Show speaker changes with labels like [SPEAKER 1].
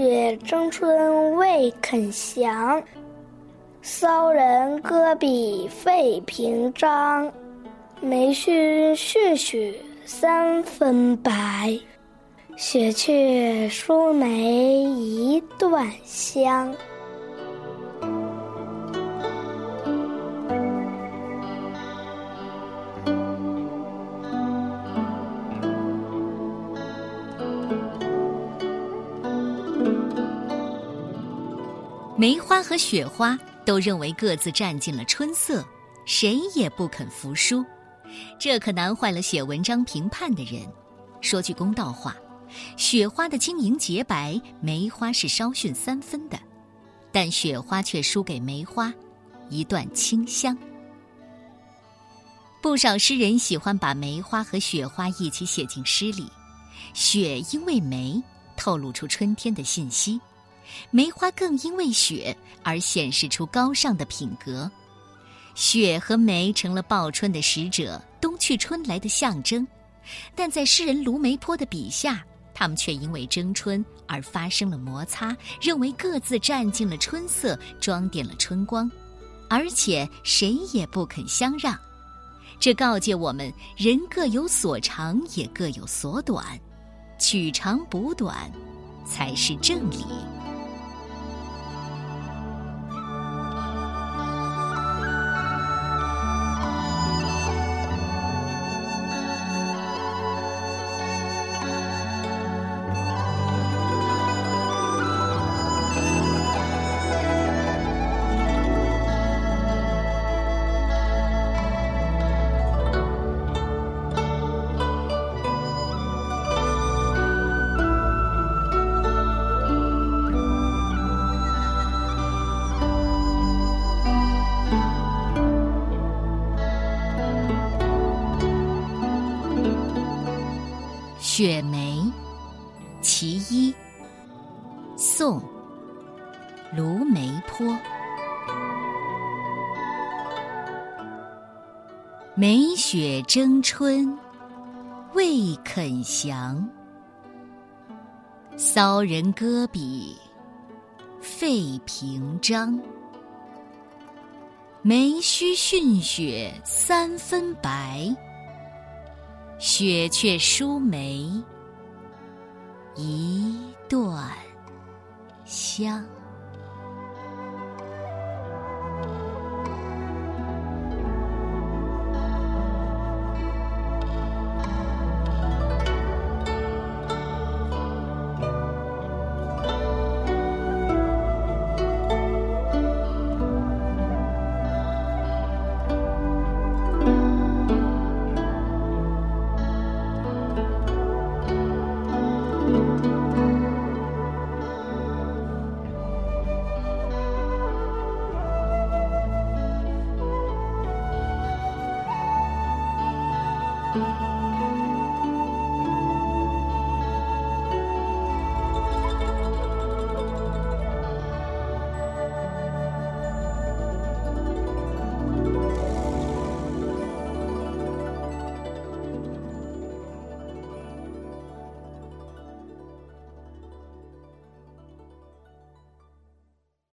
[SPEAKER 1] 雪争春未肯降，骚人搁笔费评章。梅须逊雪三分白，雪却输梅一段香。
[SPEAKER 2] 梅花和雪花都认为各自占尽了春色，谁也不肯服输，这可难坏了写文章评判的人。说句公道话，雪花的晶莹洁白，梅花是稍逊三分的，但雪花却输给梅花一段清香。不少诗人喜欢把梅花和雪花一起写进诗里，雪因为梅透露出春天的信息。梅花更因为雪而显示出高尚的品格，雪和梅成了报春的使者，冬去春来的象征。但在诗人卢梅坡的笔下，他们却因为争春而发生了摩擦，认为各自占尽了春色，装点了春光，而且谁也不肯相让。这告诫我们：人各有所长，也各有所短，取长补短，才是正理。雪梅，其一。宋，卢梅坡。梅雪争春未肯降，骚人割笔费评章。梅须逊雪三分白。雪却输梅一段香。